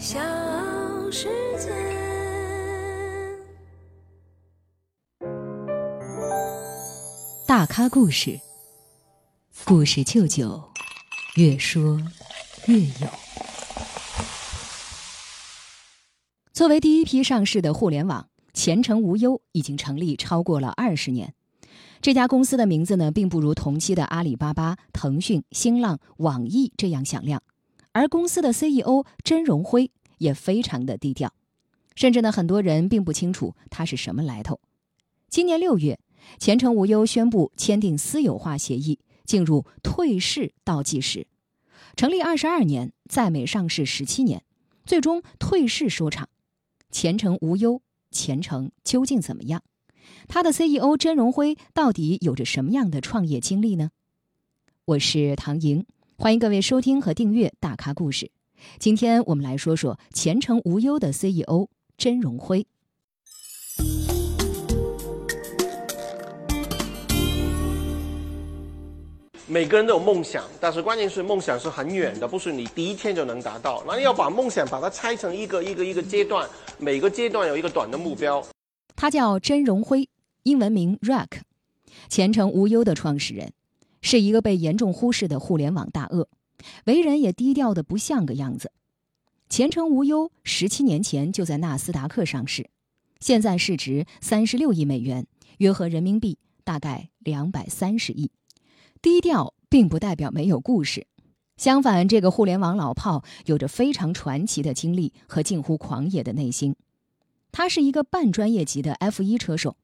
小世界。大咖故事，故事舅舅，越说越有。作为第一批上市的互联网，前程无忧已经成立超过了二十年。这家公司的名字呢，并不如同期的阿里巴巴、腾讯、新浪、网易这样响亮，而公司的 CEO 甄荣辉也非常的低调，甚至呢，很多人并不清楚他是什么来头。今年六月，前程无忧宣布签订私有化协议，进入退市倒计时。成立二十二年，在美上市十七年，最终退市收场。前程无忧，前程究竟怎么样？他的 CEO 甄荣辉到底有着什么样的创业经历呢？我是唐莹，欢迎各位收听和订阅《大咖故事》。今天我们来说说前程无忧的 CEO 甄荣辉。每个人都有梦想，但是关键是梦想是很远的，不是你第一天就能达到。那你要把梦想把它拆成一个一个一个阶段，每个阶段有一个短的目标。他叫甄荣辉，英文名 Rack，前程无忧的创始人，是一个被严重忽视的互联网大鳄，为人也低调的不像个样子。前程无忧十七年前就在纳斯达克上市，现在市值三十六亿美元，约合人民币大概两百三十亿。低调并不代表没有故事，相反，这个互联网老炮有着非常传奇的经历和近乎狂野的内心。他是一个半专业级的 F 一车手，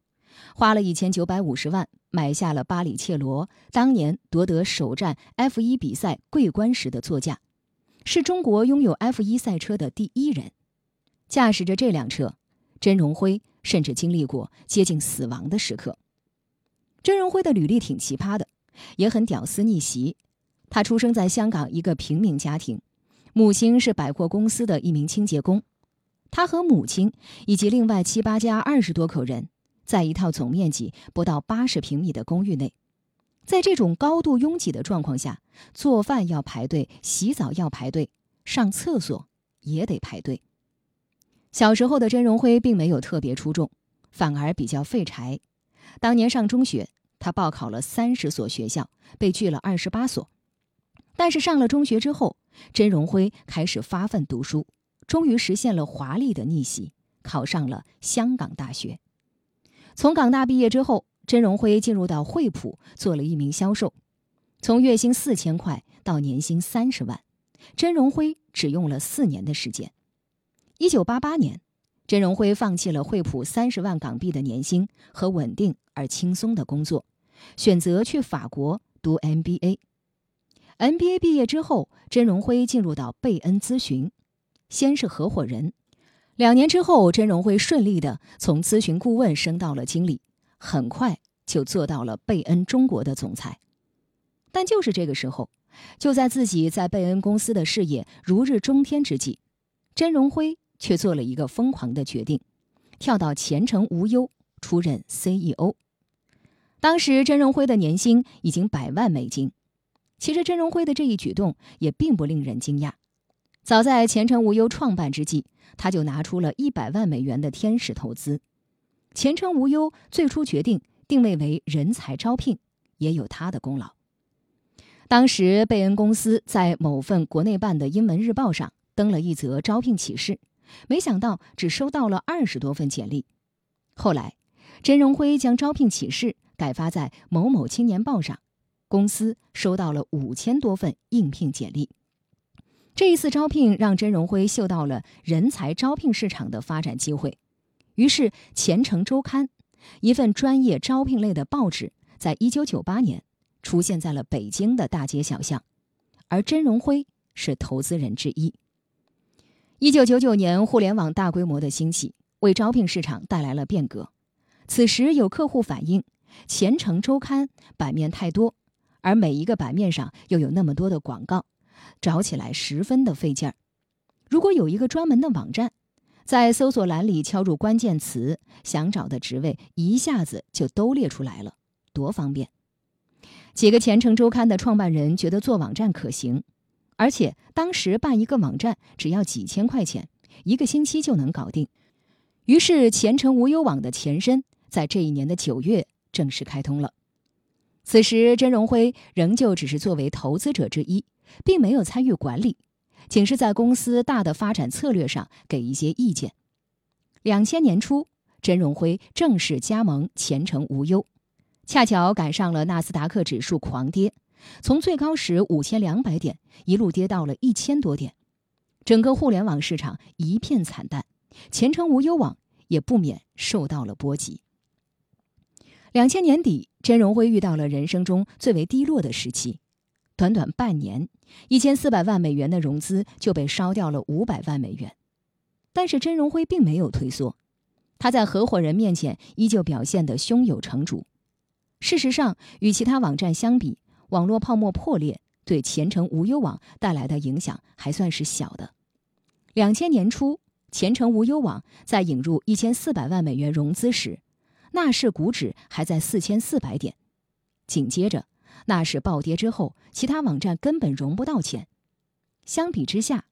花了一千九百五十万买下了巴里切罗当年夺得首站 F 一比赛桂冠时的座驾，是中国拥有 F 一赛车的第一人。驾驶着这辆车，甄荣辉甚至经历过接近死亡的时刻。甄荣辉的履历挺奇葩的。也很屌丝逆袭。他出生在香港一个平民家庭，母亲是百货公司的一名清洁工。他和母亲以及另外七八家二十多口人，在一套总面积不到八十平米的公寓内。在这种高度拥挤的状况下，做饭要排队，洗澡要排队，上厕所也得排队。小时候的甄荣辉并没有特别出众，反而比较废柴。当年上中学。他报考了三十所学校，被拒了二十八所。但是上了中学之后，甄荣辉开始发奋读书，终于实现了华丽的逆袭，考上了香港大学。从港大毕业之后，甄荣辉进入到惠普做了一名销售，从月薪四千块到年薪三十万，甄荣辉只用了四年的时间。一九八八年。甄荣辉放弃了惠普三十万港币的年薪和稳定而轻松的工作，选择去法国读 MBA。MBA 毕业之后，甄荣辉进入到贝恩咨询，先是合伙人。两年之后，甄荣辉顺利的从咨询顾问升到了经理，很快就做到了贝恩中国的总裁。但就是这个时候，就在自己在贝恩公司的事业如日中天之际，甄荣辉。却做了一个疯狂的决定，跳到前程无忧出任 CEO。当时甄荣辉的年薪已经百万美金。其实甄荣辉的这一举动也并不令人惊讶。早在前程无忧创办之际，他就拿出了一百万美元的天使投资。前程无忧最初决定定位为人才招聘，也有他的功劳。当时贝恩公司在某份国内办的英文日报上登了一则招聘启事。没想到只收到了二十多份简历，后来，甄荣辉将招聘启事改发在某某青年报上，公司收到了五千多份应聘简历。这一次招聘让甄荣辉嗅到了人才招聘市场的发展机会，于是《前程周刊》，一份专业招聘类的报纸，在一九九八年出现在了北京的大街小巷，而甄荣辉是投资人之一。一九九九年，互联网大规模的兴起为招聘市场带来了变革。此时有客户反映，《前程周刊》版面太多，而每一个版面上又有那么多的广告，找起来十分的费劲儿。如果有一个专门的网站，在搜索栏里敲入关键词，想找的职位一下子就都列出来了，多方便！几个《前程周刊》的创办人觉得做网站可行。而且当时办一个网站只要几千块钱，一个星期就能搞定。于是，前程无忧网的前身在这一年的九月正式开通了。此时，甄荣辉仍旧只是作为投资者之一，并没有参与管理，仅是在公司大的发展策略上给一些意见。两千年初，甄荣辉正式加盟前程无忧，恰巧赶上了纳斯达克指数狂跌，从最高时五千两百点一路跌到了一千多点，整个互联网市场一片惨淡，前程无忧网也不免受到了波及。两千年底，甄荣辉遇到了人生中最为低落的时期，短短半年，一千四百万美元的融资就被烧掉了五百万美元。但是甄荣辉并没有退缩，他在合伙人面前依旧表现得胸有成竹。事实上，与其他网站相比，网络泡沫破裂对前程无忧网带来的影响还算是小的。两千年初，前程无忧网在引入一千四百万美元融资时。纳市股指还在四千四百点，紧接着那是暴跌之后，其他网站根本融不到钱。相比之下，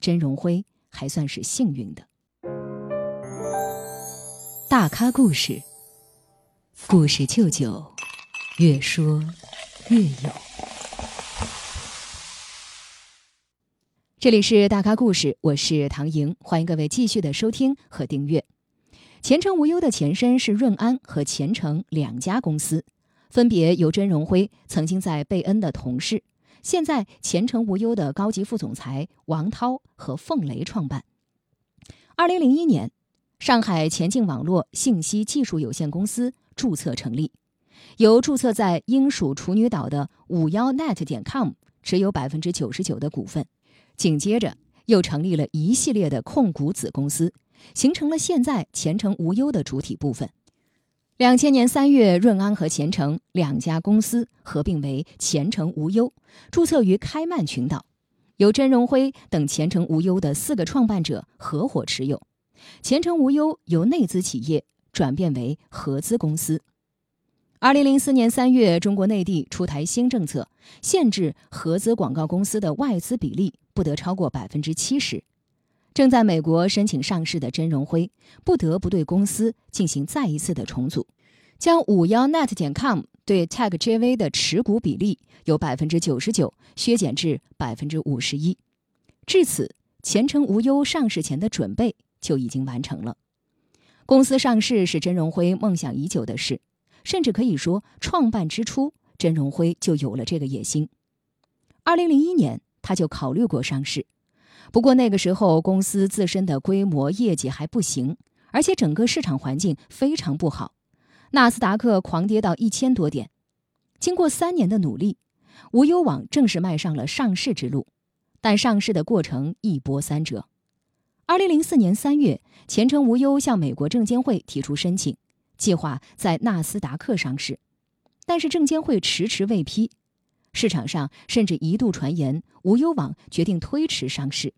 甄荣辉还算是幸运的。大咖故事，故事舅舅，越说越有。这里是大咖故事，我是唐莹，欢迎各位继续的收听和订阅。前程无忧的前身是润安和前程两家公司，分别由甄荣辉曾经在贝恩的同事，现在前程无忧的高级副总裁王涛和凤雷创办。二零零一年，上海前进网络信息技术有限公司注册成立，由注册在英属处女岛的五幺 net 点 com 持有百分之九十九的股份，紧接着又成立了一系列的控股子公司。形成了现在前程无忧的主体部分。两千年三月，润安和前程两家公司合并为前程无忧，注册于开曼群岛，由甄荣辉等前程无忧的四个创办者合伙持有。前程无忧由内资企业转变为合资公司。二零零四年三月，中国内地出台新政策，限制合资广告公司的外资比例不得超过百分之七十。正在美国申请上市的甄荣辉不得不对公司进行再一次的重组，将五幺 net 点 com 对 tag JV 的持股比例由百分之九十九削减至百分之五十一。至此，前程无忧上市前的准备就已经完成了。公司上市是甄荣辉梦想已久的事，甚至可以说，创办之初，甄荣辉就有了这个野心。二零零一年，他就考虑过上市。不过那个时候，公司自身的规模、业绩还不行，而且整个市场环境非常不好，纳斯达克狂跌到一千多点。经过三年的努力，无忧网正式迈上了上市之路，但上市的过程一波三折。二零零四年三月，前程无忧向美国证监会提出申请，计划在纳斯达克上市，但是证监会迟迟未批，市场上甚至一度传言无忧网决定推迟上市。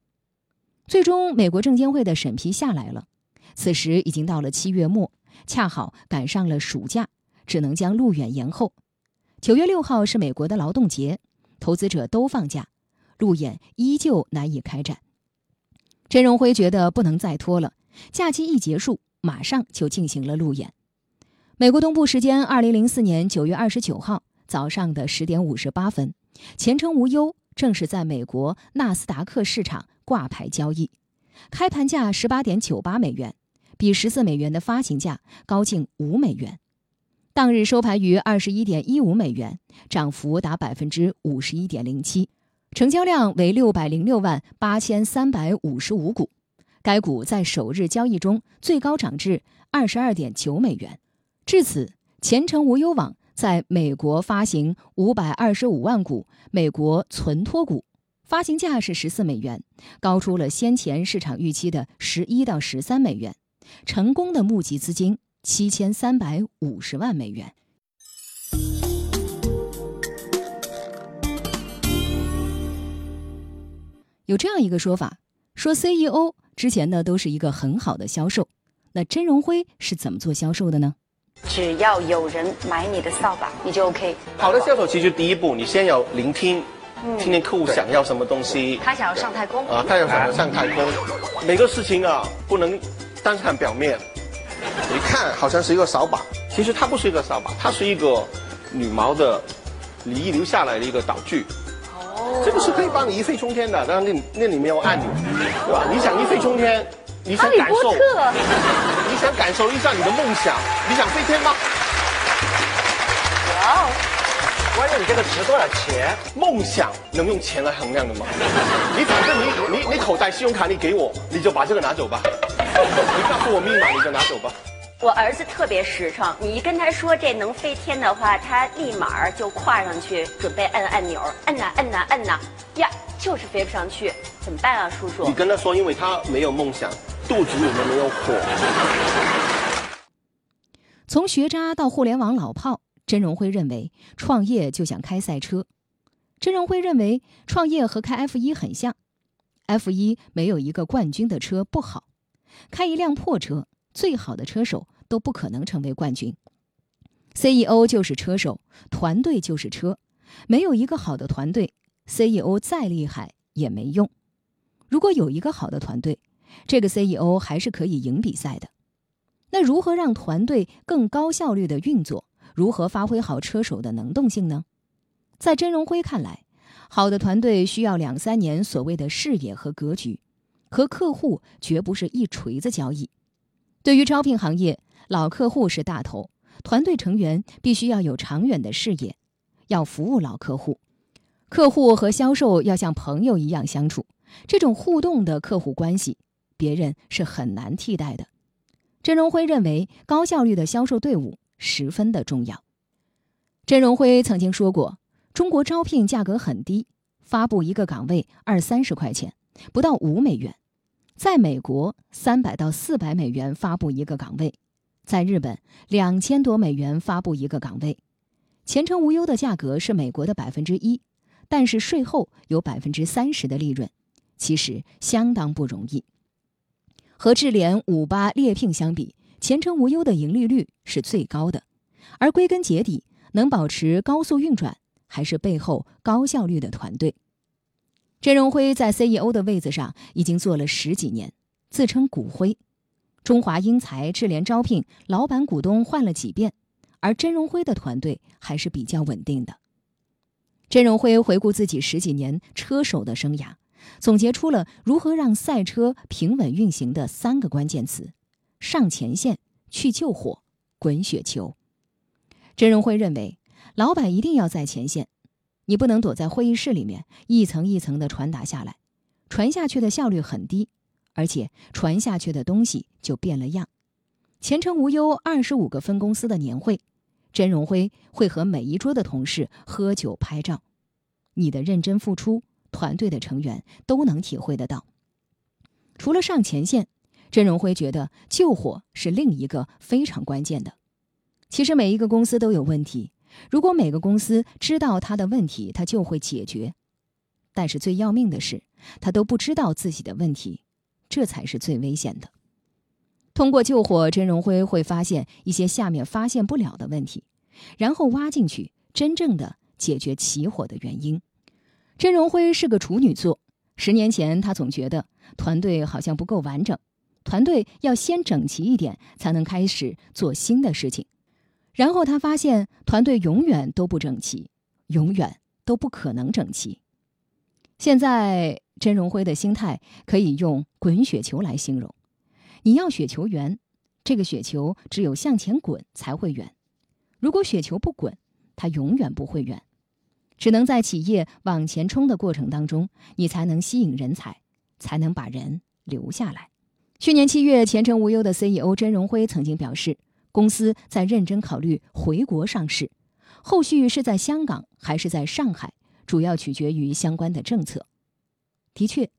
最终，美国证监会的审批下来了。此时已经到了七月末，恰好赶上了暑假，只能将路演延后。九月六号是美国的劳动节，投资者都放假，路演依旧难以开展。陈荣辉觉得不能再拖了，假期一结束，马上就进行了路演。美国东部时间二零零四年九月二十九号早上的十点五十八分，前程无忧正式在美国纳斯达克市场。挂牌交易，开盘价十八点九八美元，比十四美元的发行价高近五美元。当日收盘于二十一点一五美元，涨幅达百分之五十一点零七，成交量为六百零六万八千三百五十五股。该股在首日交易中最高涨至二十二点九美元。至此，前程无忧网在美国发行五百二十五万股美国存托股。发行价是十四美元，高出了先前市场预期的十一到十三美元，成功的募集资金七千三百五十万美元。有这样一个说法，说 CEO 之前呢都是一个很好的销售，那甄荣辉是怎么做销售的呢？只要有人买你的扫把，你就 OK。好的销售其实第一步，你先要聆听。听听客户想要什么东西。他想要上太空啊，他要想要上太空，每个事情啊不能单看表面，你看好像是一个扫把，其实它不是一个扫把，它是一个羽毛的遗留下来的一个道具。哦，这个是可以帮你一飞冲天的，但是那那里面有按钮，对吧？你想一飞冲天，你想感受，你想感受一下你的梦想，你想飞天吗？哇哦！关键你这个值多少钱？梦想能用钱来衡量的吗？你反正你你你口袋信用卡你给我，你就把这个拿走吧。你告诉我密码你就拿走吧。我儿子特别实诚，你一跟他说这能飞天的话，他立马就跨上去准备按按钮，按呐按呐按呐，呀，就是飞不上去，怎么办啊，叔叔？你跟他说，因为他没有梦想，肚子里面没有火。从学渣到互联网老炮。甄荣辉认为，创业就像开赛车。甄荣辉认为，创业和开 F 一很像，F 一没有一个冠军的车不好，开一辆破车，最好的车手都不可能成为冠军。CEO 就是车手，团队就是车，没有一个好的团队，CEO 再厉害也没用。如果有一个好的团队，这个 CEO 还是可以赢比赛的。那如何让团队更高效率的运作？如何发挥好车手的能动性呢？在甄荣辉看来，好的团队需要两三年所谓的视野和格局，和客户绝不是一锤子交易。对于招聘行业，老客户是大头，团队成员必须要有长远的视野，要服务老客户。客户和销售要像朋友一样相处，这种互动的客户关系，别人是很难替代的。甄荣辉认为，高效率的销售队伍。十分的重要。甄荣辉曾经说过：“中国招聘价格很低，发布一个岗位二三十块钱，不到五美元；在美国，三百到四百美元发布一个岗位；在日本，两千多美元发布一个岗位。前程无忧的价格是美国的百分之一，但是税后有百分之三十的利润，其实相当不容易。和智联、五八、猎聘相比。”前程无忧的盈利率是最高的，而归根结底，能保持高速运转，还是背后高效率的团队。甄荣辉在 CEO 的位子上已经做了十几年，自称骨灰。中华英才、智联招聘老板股东换了几遍，而甄荣辉的团队还是比较稳定的。甄荣辉回顾自己十几年车手的生涯，总结出了如何让赛车平稳运行的三个关键词。上前线去救火，滚雪球。甄荣辉认为，老板一定要在前线，你不能躲在会议室里面一层一层的传达下来，传下去的效率很低，而且传下去的东西就变了样。前程无忧二十五个分公司的年会，甄荣辉会和每一桌的同事喝酒拍照，你的认真付出，团队的成员都能体会得到。除了上前线。甄荣辉觉得救火是另一个非常关键的。其实每一个公司都有问题，如果每个公司知道他的问题，他就会解决。但是最要命的是，他都不知道自己的问题，这才是最危险的。通过救火，甄荣辉会发现一些下面发现不了的问题，然后挖进去，真正的解决起火的原因。甄荣辉是个处女座，十年前他总觉得团队好像不够完整。团队要先整齐一点，才能开始做新的事情。然后他发现团队永远都不整齐，永远都不可能整齐。现在甄荣辉的心态可以用“滚雪球”来形容。你要雪球圆，这个雪球只有向前滚才会圆。如果雪球不滚，它永远不会圆。只能在企业往前冲的过程当中，你才能吸引人才，才能把人留下来。去年七月，前程无忧的 CEO 甄荣辉曾经表示，公司在认真考虑回国上市，后续是在香港还是在上海，主要取决于相关的政策。的确，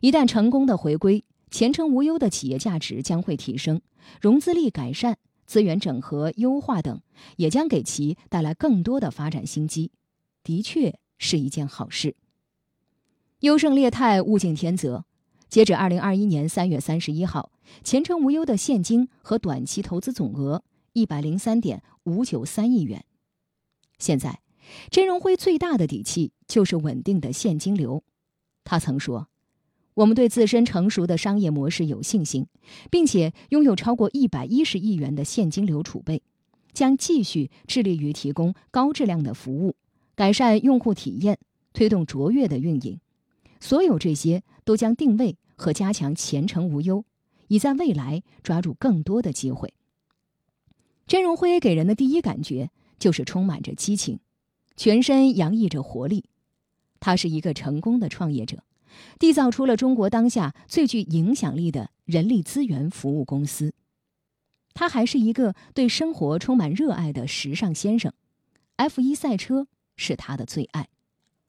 一旦成功的回归，前程无忧的企业价值将会提升，融资力改善、资源整合优化等，也将给其带来更多的发展新机，的确是一件好事。优胜劣汰，物竞天择。截止二零二一年三月三十一号，前程无忧的现金和短期投资总额一百零三点五九三亿元。现在，甄荣辉最大的底气就是稳定的现金流。他曾说：“我们对自身成熟的商业模式有信心，并且拥有超过一百一十亿元的现金流储备，将继续致力于提供高质量的服务，改善用户体验，推动卓越的运营。所有这些都将定位和加强前程无忧，以在未来抓住更多的机会。”甄荣辉给人的第一感觉就是充满着激情，全身洋溢着活力。他是一个成功的创业者，缔造出了中国当下最具影响力的人力资源服务公司。他还是一个对生活充满热爱的时尚先生，F1 赛车是他的最爱。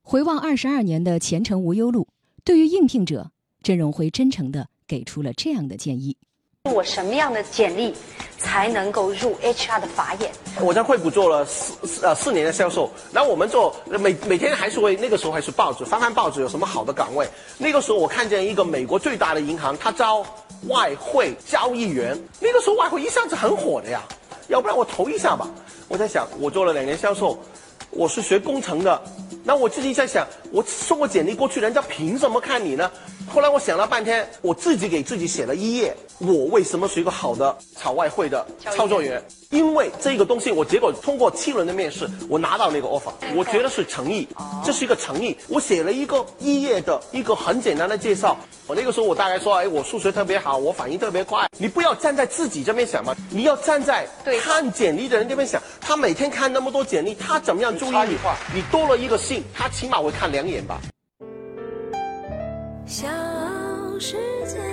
回望二十二年的前程无忧路，对于应聘者，郑荣辉真诚地给出了这样的建议。我什么样的简历才能够入 HR 的法眼？我在惠普做了四四呃四年的销售，然后我们做每每天还是会那个时候还是报纸翻翻报纸有什么好的岗位。那个时候我看见一个美国最大的银行，他招外汇交易员。那个时候外汇一下子很火的呀，要不然我投一下吧。我在想，我做了两年销售，我是学工程的，那我自己在想，我送个简历过去，人家凭什么看你呢？后来我想了半天，我自己给自己写了一页，我为什么是一个好的炒外汇的操作员？因为这个东西，我结果通过七轮的面试，我拿到那个 offer，我觉得是诚意，这是一个诚意。我写了一个一页的一个很简单的介绍。我那个时候我大概说，哎，我数学特别好，我反应特别快。你不要站在自己这边想嘛，你要站在看简历的人这边想。他每天看那么多简历，他怎么样注意你？你多了一个姓，他起码会看两两眼吧。小世界